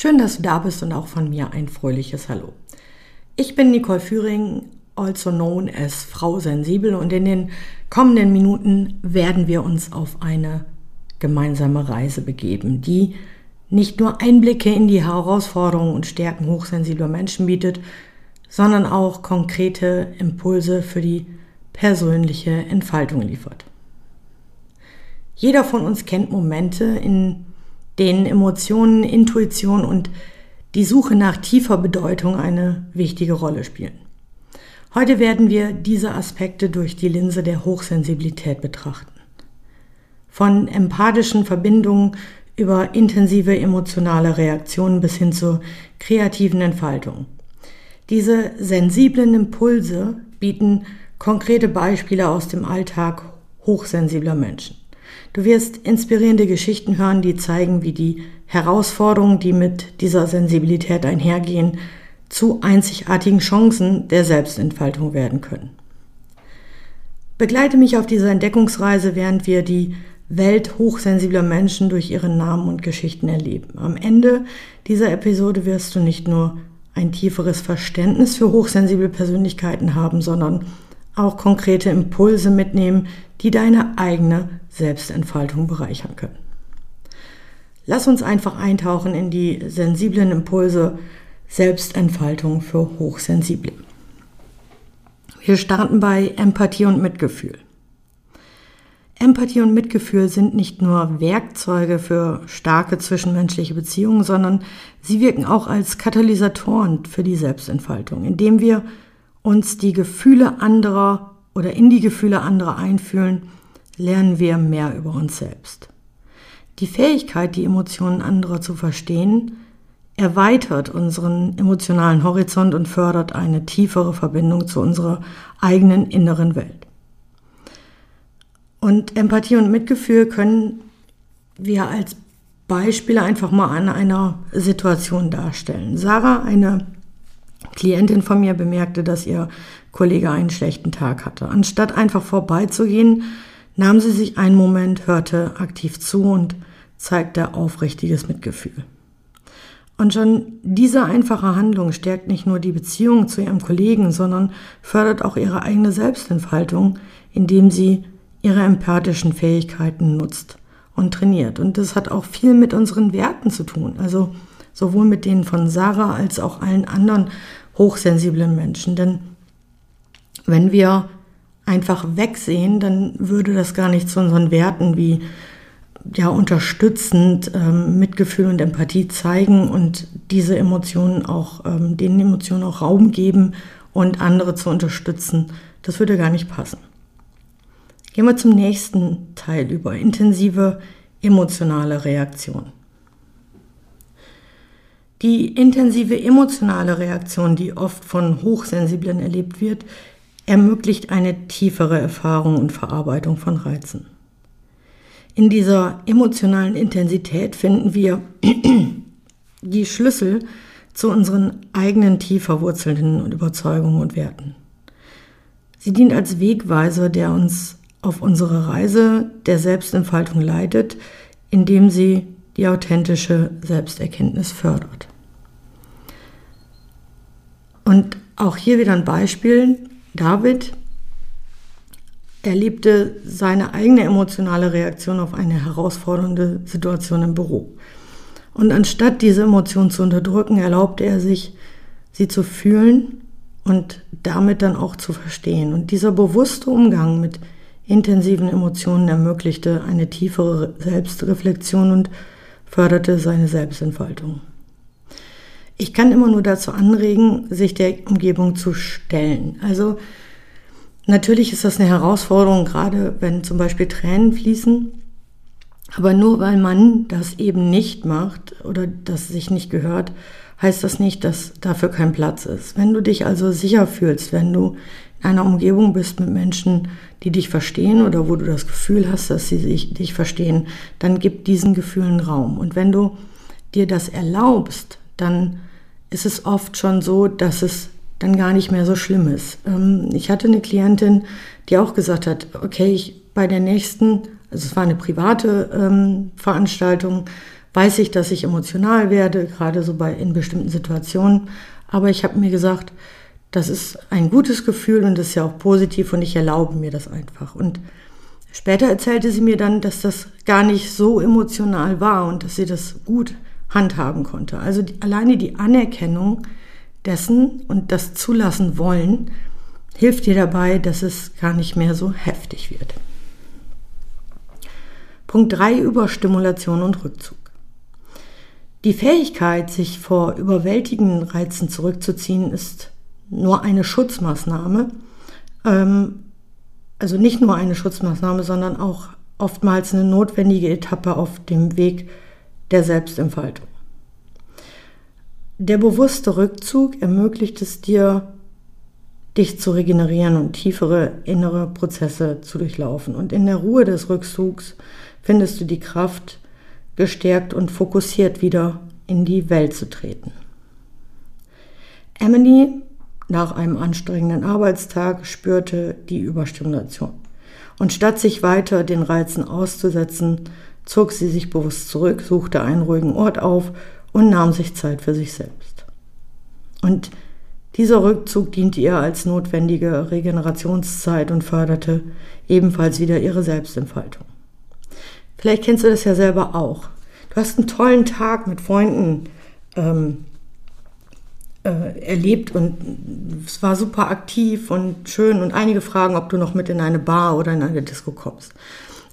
Schön, dass du da bist und auch von mir ein fröhliches Hallo. Ich bin Nicole Führing, also known as Frau Sensibel und in den kommenden Minuten werden wir uns auf eine gemeinsame Reise begeben, die nicht nur Einblicke in die Herausforderungen und Stärken hochsensibler Menschen bietet, sondern auch konkrete Impulse für die persönliche Entfaltung liefert. Jeder von uns kennt Momente, in denen Emotionen, Intuition und die Suche nach tiefer Bedeutung eine wichtige Rolle spielen. Heute werden wir diese Aspekte durch die Linse der Hochsensibilität betrachten. Von empathischen Verbindungen über intensive emotionale Reaktionen bis hin zur kreativen Entfaltung. Diese sensiblen Impulse bieten konkrete Beispiele aus dem Alltag hochsensibler Menschen. Du wirst inspirierende Geschichten hören, die zeigen, wie die Herausforderungen, die mit dieser Sensibilität einhergehen, zu einzigartigen Chancen der Selbstentfaltung werden können. Begleite mich auf dieser Entdeckungsreise, während wir die Welt hochsensibler Menschen durch ihre Namen und Geschichten erleben. Am Ende dieser Episode wirst du nicht nur ein tieferes Verständnis für hochsensible Persönlichkeiten haben, sondern auch konkrete Impulse mitnehmen, die deine eigene Selbstentfaltung bereichern können. Lass uns einfach eintauchen in die sensiblen Impulse Selbstentfaltung für Hochsensible. Wir starten bei Empathie und Mitgefühl. Empathie und Mitgefühl sind nicht nur Werkzeuge für starke zwischenmenschliche Beziehungen, sondern sie wirken auch als Katalysatoren für die Selbstentfaltung, indem wir uns die Gefühle anderer oder in die Gefühle anderer einfühlen, lernen wir mehr über uns selbst. Die Fähigkeit, die Emotionen anderer zu verstehen, erweitert unseren emotionalen Horizont und fördert eine tiefere Verbindung zu unserer eigenen inneren Welt. Und Empathie und Mitgefühl können wir als Beispiele einfach mal an einer Situation darstellen. Sarah, eine Klientin von mir, bemerkte, dass ihr Kollege einen schlechten Tag hatte. Anstatt einfach vorbeizugehen, nahm sie sich einen Moment, hörte aktiv zu und zeigte aufrichtiges Mitgefühl. Und schon diese einfache Handlung stärkt nicht nur die Beziehung zu ihrem Kollegen, sondern fördert auch ihre eigene Selbstentfaltung, indem sie ihre empathischen Fähigkeiten nutzt und trainiert. Und das hat auch viel mit unseren Werten zu tun. Also sowohl mit denen von Sarah als auch allen anderen hochsensiblen Menschen. Denn wenn wir einfach wegsehen, dann würde das gar nicht zu unseren Werten wie ja unterstützend ähm, Mitgefühl und Empathie zeigen und diese Emotionen auch ähm, den Emotionen auch Raum geben und andere zu unterstützen. Das würde gar nicht passen. Gehen wir zum nächsten Teil über intensive emotionale Reaktion. Die intensive emotionale Reaktion, die oft von Hochsensiblen erlebt wird, ermöglicht eine tiefere Erfahrung und Verarbeitung von Reizen. In dieser emotionalen Intensität finden wir die Schlüssel zu unseren eigenen tief verwurzelten Überzeugungen und Werten. Sie dient als Wegweiser, der uns auf unsere Reise der Selbstentfaltung leitet, indem sie die authentische Selbsterkenntnis fördert. Und auch hier wieder ein Beispiel. David erlebte seine eigene emotionale Reaktion auf eine herausfordernde Situation im Büro. Und anstatt diese Emotion zu unterdrücken, erlaubte er sich, sie zu fühlen und damit dann auch zu verstehen. Und dieser bewusste Umgang mit intensiven Emotionen ermöglichte eine tiefere Selbstreflexion und förderte seine Selbstentfaltung. Ich kann immer nur dazu anregen, sich der Umgebung zu stellen. Also natürlich ist das eine Herausforderung, gerade wenn zum Beispiel Tränen fließen. Aber nur weil man das eben nicht macht oder das sich nicht gehört, heißt das nicht, dass dafür kein Platz ist. Wenn du dich also sicher fühlst, wenn du in einer Umgebung bist mit Menschen, die dich verstehen oder wo du das Gefühl hast, dass sie dich verstehen, dann gib diesen Gefühlen Raum. Und wenn du dir das erlaubst, dann ist es oft schon so, dass es dann gar nicht mehr so schlimm ist. Ähm, ich hatte eine Klientin, die auch gesagt hat, okay, ich bei der nächsten, also es war eine private ähm, Veranstaltung, weiß ich, dass ich emotional werde, gerade so bei in bestimmten Situationen. Aber ich habe mir gesagt, das ist ein gutes Gefühl und das ist ja auch positiv und ich erlaube mir das einfach. Und später erzählte sie mir dann, dass das gar nicht so emotional war und dass sie das gut handhaben konnte. Also die, alleine die Anerkennung dessen und das zulassen wollen, hilft dir dabei, dass es gar nicht mehr so heftig wird. Punkt 3 Überstimulation und Rückzug. Die Fähigkeit, sich vor überwältigenden Reizen zurückzuziehen, ist nur eine Schutzmaßnahme. Ähm, also nicht nur eine Schutzmaßnahme, sondern auch oftmals eine notwendige Etappe auf dem Weg der Selbstentfaltung. Der bewusste Rückzug ermöglicht es dir, dich zu regenerieren und tiefere innere Prozesse zu durchlaufen. Und in der Ruhe des Rückzugs findest du die Kraft, gestärkt und fokussiert wieder in die Welt zu treten. Emily nach einem anstrengenden Arbeitstag spürte die Überstimulation. Und statt sich weiter den Reizen auszusetzen, zog sie sich bewusst zurück, suchte einen ruhigen Ort auf und nahm sich Zeit für sich selbst. Und dieser Rückzug diente ihr als notwendige Regenerationszeit und förderte ebenfalls wieder ihre Selbstentfaltung. Vielleicht kennst du das ja selber auch. Du hast einen tollen Tag mit Freunden ähm, äh, erlebt und es war super aktiv und schön und einige fragen, ob du noch mit in eine Bar oder in eine Disco kommst.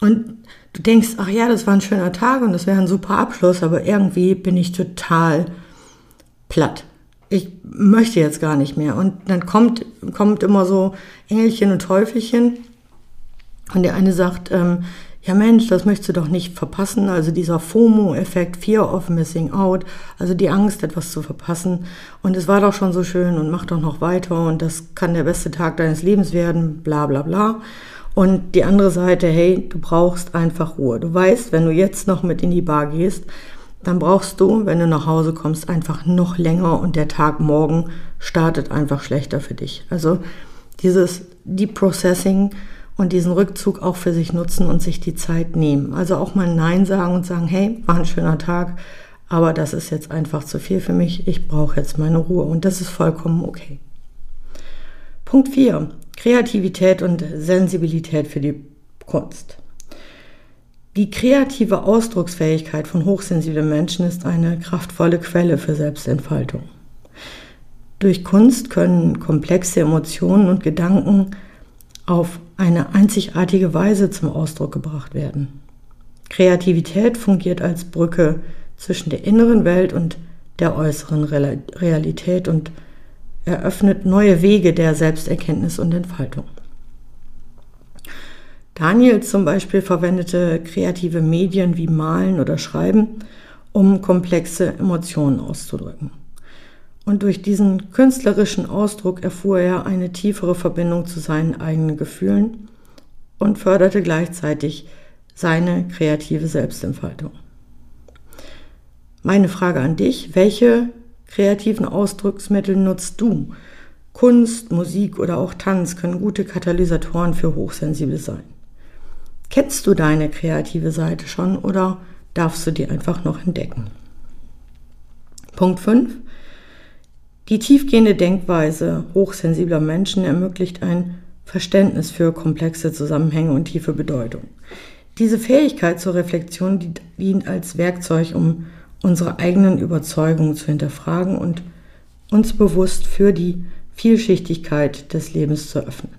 Und du denkst, ach ja, das war ein schöner Tag und das wäre ein super Abschluss, aber irgendwie bin ich total platt. Ich möchte jetzt gar nicht mehr. Und dann kommt, kommt immer so Engelchen und Teufelchen. Und der eine sagt, ähm, ja Mensch, das möchtest du doch nicht verpassen. Also dieser FOMO-Effekt, Fear of Missing Out, also die Angst, etwas zu verpassen. Und es war doch schon so schön und mach doch noch weiter und das kann der beste Tag deines Lebens werden, bla bla bla. Und die andere Seite, hey, du brauchst einfach Ruhe. Du weißt, wenn du jetzt noch mit in die Bar gehst, dann brauchst du, wenn du nach Hause kommst, einfach noch länger und der Tag morgen startet einfach schlechter für dich. Also dieses Deep Processing und diesen Rückzug auch für sich nutzen und sich die Zeit nehmen. Also auch mal Nein sagen und sagen, hey, war ein schöner Tag, aber das ist jetzt einfach zu viel für mich, ich brauche jetzt meine Ruhe und das ist vollkommen okay. Punkt 4. Kreativität und Sensibilität für die Kunst. Die kreative Ausdrucksfähigkeit von hochsensiblen Menschen ist eine kraftvolle Quelle für Selbstentfaltung. Durch Kunst können komplexe Emotionen und Gedanken auf eine einzigartige Weise zum Ausdruck gebracht werden. Kreativität fungiert als Brücke zwischen der inneren Welt und der äußeren Realität und eröffnet neue Wege der Selbsterkenntnis und Entfaltung. Daniel zum Beispiel verwendete kreative Medien wie Malen oder Schreiben, um komplexe Emotionen auszudrücken. Und durch diesen künstlerischen Ausdruck erfuhr er eine tiefere Verbindung zu seinen eigenen Gefühlen und förderte gleichzeitig seine kreative Selbstentfaltung. Meine Frage an dich, welche kreativen Ausdrucksmittel nutzt du? Kunst, Musik oder auch Tanz können gute Katalysatoren für Hochsensible sein. Kennst du deine kreative Seite schon oder darfst du die einfach noch entdecken? Punkt 5. Die tiefgehende Denkweise hochsensibler Menschen ermöglicht ein Verständnis für komplexe Zusammenhänge und tiefe Bedeutung. Diese Fähigkeit zur Reflexion dient als Werkzeug, um unsere eigenen Überzeugungen zu hinterfragen und uns bewusst für die Vielschichtigkeit des Lebens zu öffnen.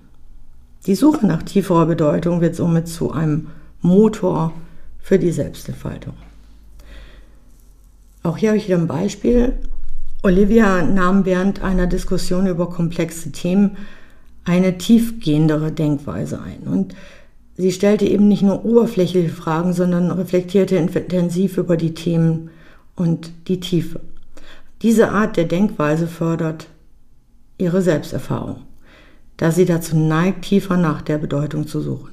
Die Suche nach tieferer Bedeutung wird somit zu einem Motor für die Selbstentfaltung. Auch hier habe ich wieder ein Beispiel. Olivia nahm während einer Diskussion über komplexe Themen eine tiefgehendere Denkweise ein. Und sie stellte eben nicht nur oberflächliche Fragen, sondern reflektierte intensiv über die Themen und die Tiefe. Diese Art der Denkweise fördert ihre Selbsterfahrung, da sie dazu neigt, tiefer nach der Bedeutung zu suchen.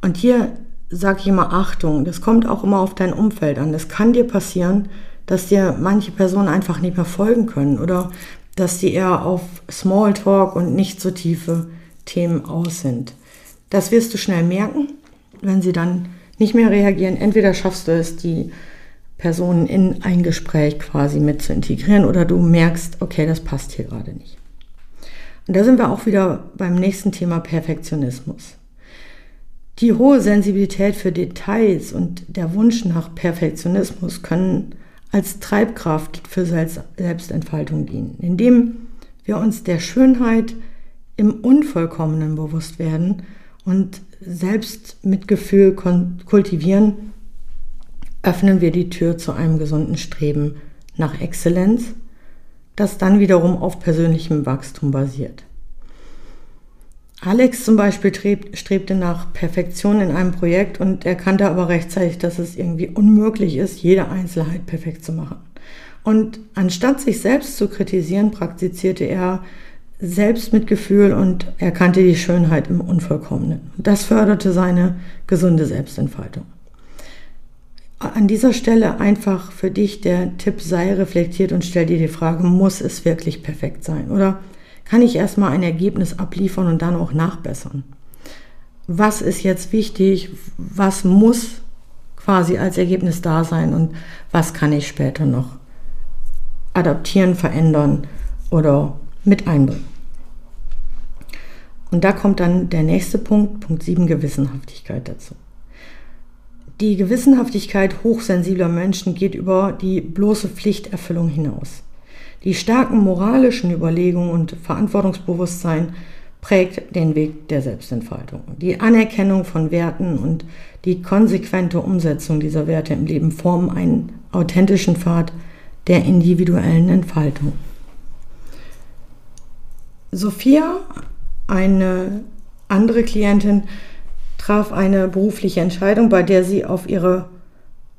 Und hier sage ich immer Achtung, das kommt auch immer auf dein Umfeld an. Es kann dir passieren, dass dir manche Personen einfach nicht mehr folgen können oder dass sie eher auf Smalltalk und nicht so tiefe Themen aus sind. Das wirst du schnell merken, wenn sie dann nicht mehr reagieren. Entweder schaffst du es, die Personen in ein Gespräch quasi mit zu integrieren oder du merkst, okay, das passt hier gerade nicht. Und da sind wir auch wieder beim nächsten Thema Perfektionismus. Die hohe Sensibilität für Details und der Wunsch nach Perfektionismus können als Treibkraft für Selbstentfaltung dienen, indem wir uns der Schönheit im Unvollkommenen bewusst werden und Selbstmitgefühl kultivieren, öffnen wir die Tür zu einem gesunden Streben nach Exzellenz, das dann wiederum auf persönlichem Wachstum basiert. Alex zum Beispiel strebte nach Perfektion in einem Projekt und erkannte aber rechtzeitig, dass es irgendwie unmöglich ist, jede Einzelheit perfekt zu machen. Und anstatt sich selbst zu kritisieren, praktizierte er Selbstmitgefühl und erkannte die Schönheit im Unvollkommenen. Das förderte seine gesunde Selbstentfaltung. An dieser Stelle einfach für dich der Tipp sei reflektiert und stell dir die Frage, muss es wirklich perfekt sein? Oder kann ich erstmal ein Ergebnis abliefern und dann auch nachbessern. Was ist jetzt wichtig? Was muss quasi als Ergebnis da sein und was kann ich später noch adaptieren, verändern oder mit einbringen? Und da kommt dann der nächste Punkt, Punkt 7, Gewissenhaftigkeit dazu. Die Gewissenhaftigkeit hochsensibler Menschen geht über die bloße Pflichterfüllung hinaus. Die starken moralischen Überlegungen und Verantwortungsbewusstsein prägt den Weg der Selbstentfaltung. Die Anerkennung von Werten und die konsequente Umsetzung dieser Werte im Leben formen einen authentischen Pfad der individuellen Entfaltung. Sophia, eine andere Klientin, traf eine berufliche Entscheidung, bei der sie auf ihre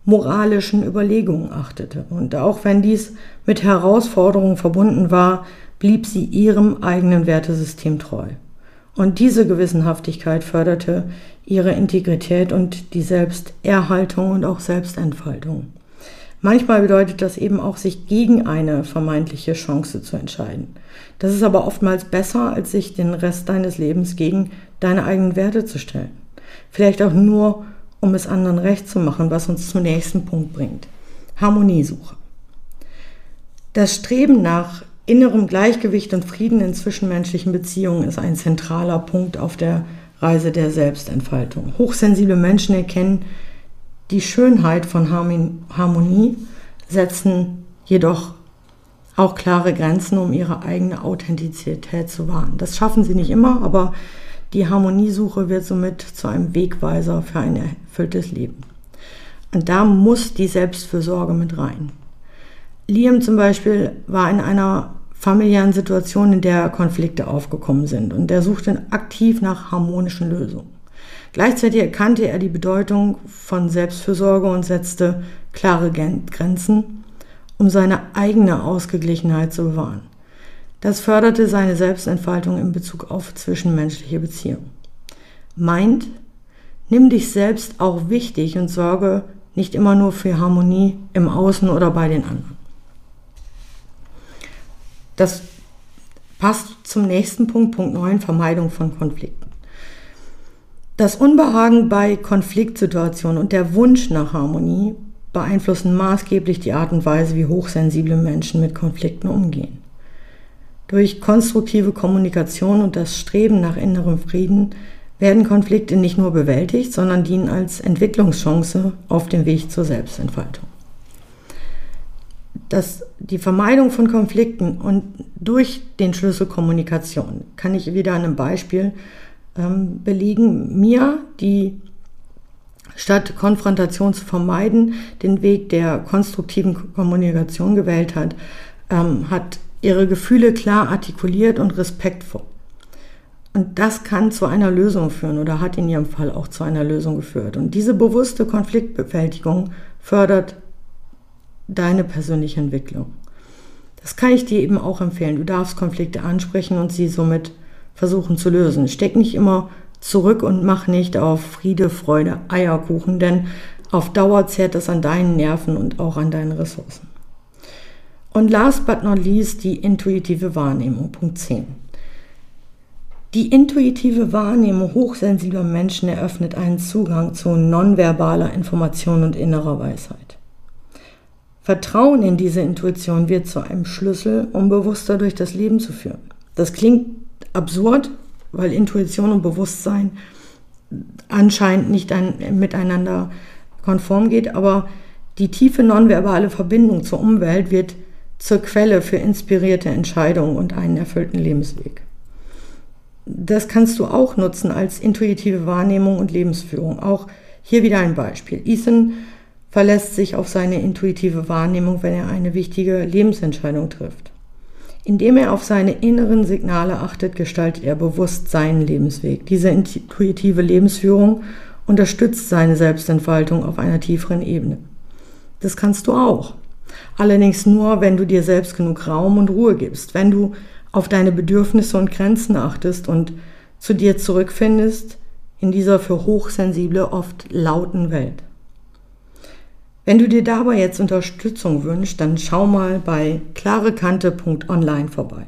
moralischen Überlegungen achtete. Und auch wenn dies mit Herausforderungen verbunden war, blieb sie ihrem eigenen Wertesystem treu. Und diese Gewissenhaftigkeit förderte ihre Integrität und die Selbsterhaltung und auch Selbstentfaltung. Manchmal bedeutet das eben auch, sich gegen eine vermeintliche Chance zu entscheiden. Das ist aber oftmals besser, als sich den Rest deines Lebens gegen deine eigenen Werte zu stellen. Vielleicht auch nur, um es anderen recht zu machen, was uns zum nächsten Punkt bringt. Harmoniesuche. Das Streben nach innerem Gleichgewicht und Frieden in zwischenmenschlichen Beziehungen ist ein zentraler Punkt auf der Reise der Selbstentfaltung. Hochsensible Menschen erkennen die Schönheit von Harmonie, setzen jedoch auch klare Grenzen, um ihre eigene Authentizität zu wahren. Das schaffen sie nicht immer, aber die Harmoniesuche wird somit zu einem Wegweiser für ein erfülltes Leben. Und da muss die Selbstfürsorge mit rein. Liam zum Beispiel war in einer familiären Situation, in der Konflikte aufgekommen sind und er suchte aktiv nach harmonischen Lösungen. Gleichzeitig erkannte er die Bedeutung von Selbstfürsorge und setzte klare Grenzen, um seine eigene Ausgeglichenheit zu bewahren. Das förderte seine Selbstentfaltung in Bezug auf zwischenmenschliche Beziehungen. Meint, nimm dich selbst auch wichtig und sorge nicht immer nur für Harmonie im Außen oder bei den anderen. Das passt zum nächsten Punkt, Punkt 9, Vermeidung von Konflikten. Das Unbehagen bei Konfliktsituationen und der Wunsch nach Harmonie beeinflussen maßgeblich die Art und Weise, wie hochsensible Menschen mit Konflikten umgehen. Durch konstruktive Kommunikation und das Streben nach innerem Frieden werden Konflikte nicht nur bewältigt, sondern dienen als Entwicklungschance auf dem Weg zur Selbstentfaltung. Das, die Vermeidung von Konflikten und durch den Schlüssel Kommunikation kann ich wieder an einem Beispiel ähm, belegen. Mir, die statt Konfrontation zu vermeiden, den Weg der konstruktiven Kommunikation gewählt hat, ähm, hat ihre Gefühle klar artikuliert und respektvoll. Und das kann zu einer Lösung führen oder hat in ihrem Fall auch zu einer Lösung geführt. Und diese bewusste Konfliktbewältigung fördert deine persönliche Entwicklung. Das kann ich dir eben auch empfehlen. Du darfst Konflikte ansprechen und sie somit versuchen zu lösen. Steck nicht immer zurück und mach nicht auf Friede, Freude, Eierkuchen, denn auf Dauer zehrt das an deinen Nerven und auch an deinen Ressourcen. Und last but not least die intuitive Wahrnehmung, Punkt 10. Die intuitive Wahrnehmung hochsensibler Menschen eröffnet einen Zugang zu nonverbaler Information und innerer Weisheit. Vertrauen in diese Intuition wird zu einem Schlüssel, um bewusster durch das Leben zu führen. Das klingt absurd, weil Intuition und Bewusstsein anscheinend nicht ein, miteinander konform geht, aber die tiefe nonverbale Verbindung zur Umwelt wird zur Quelle für inspirierte Entscheidungen und einen erfüllten Lebensweg. Das kannst du auch nutzen als intuitive Wahrnehmung und Lebensführung. Auch hier wieder ein Beispiel. Ethan verlässt sich auf seine intuitive Wahrnehmung, wenn er eine wichtige Lebensentscheidung trifft. Indem er auf seine inneren Signale achtet, gestaltet er bewusst seinen Lebensweg. Diese intuitive Lebensführung unterstützt seine Selbstentfaltung auf einer tieferen Ebene. Das kannst du auch. Allerdings nur, wenn du dir selbst genug Raum und Ruhe gibst, wenn du auf deine Bedürfnisse und Grenzen achtest und zu dir zurückfindest in dieser für Hochsensible oft lauten Welt. Wenn du dir dabei jetzt Unterstützung wünschst, dann schau mal bei klarekante.online vorbei.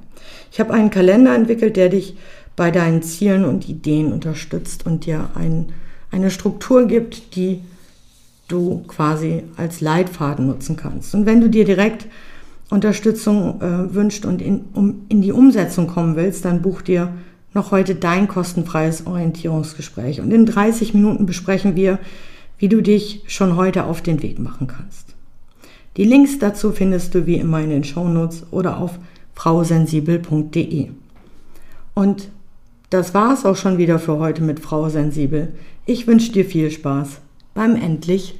Ich habe einen Kalender entwickelt, der dich bei deinen Zielen und Ideen unterstützt und dir ein, eine Struktur gibt, die du quasi als Leitfaden nutzen kannst. Und wenn du dir direkt Unterstützung äh, wünscht und in, um, in die Umsetzung kommen willst, dann buch dir noch heute dein kostenfreies Orientierungsgespräch. Und in 30 Minuten besprechen wir, wie du dich schon heute auf den Weg machen kannst. Die Links dazu findest du wie immer in den Shownotes oder auf frausensibel.de. Und das war es auch schon wieder für heute mit Frau Sensibel. Ich wünsche dir viel Spaß beim endlich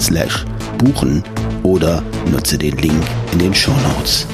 slash buchen oder nutze den Link in den Show Notes.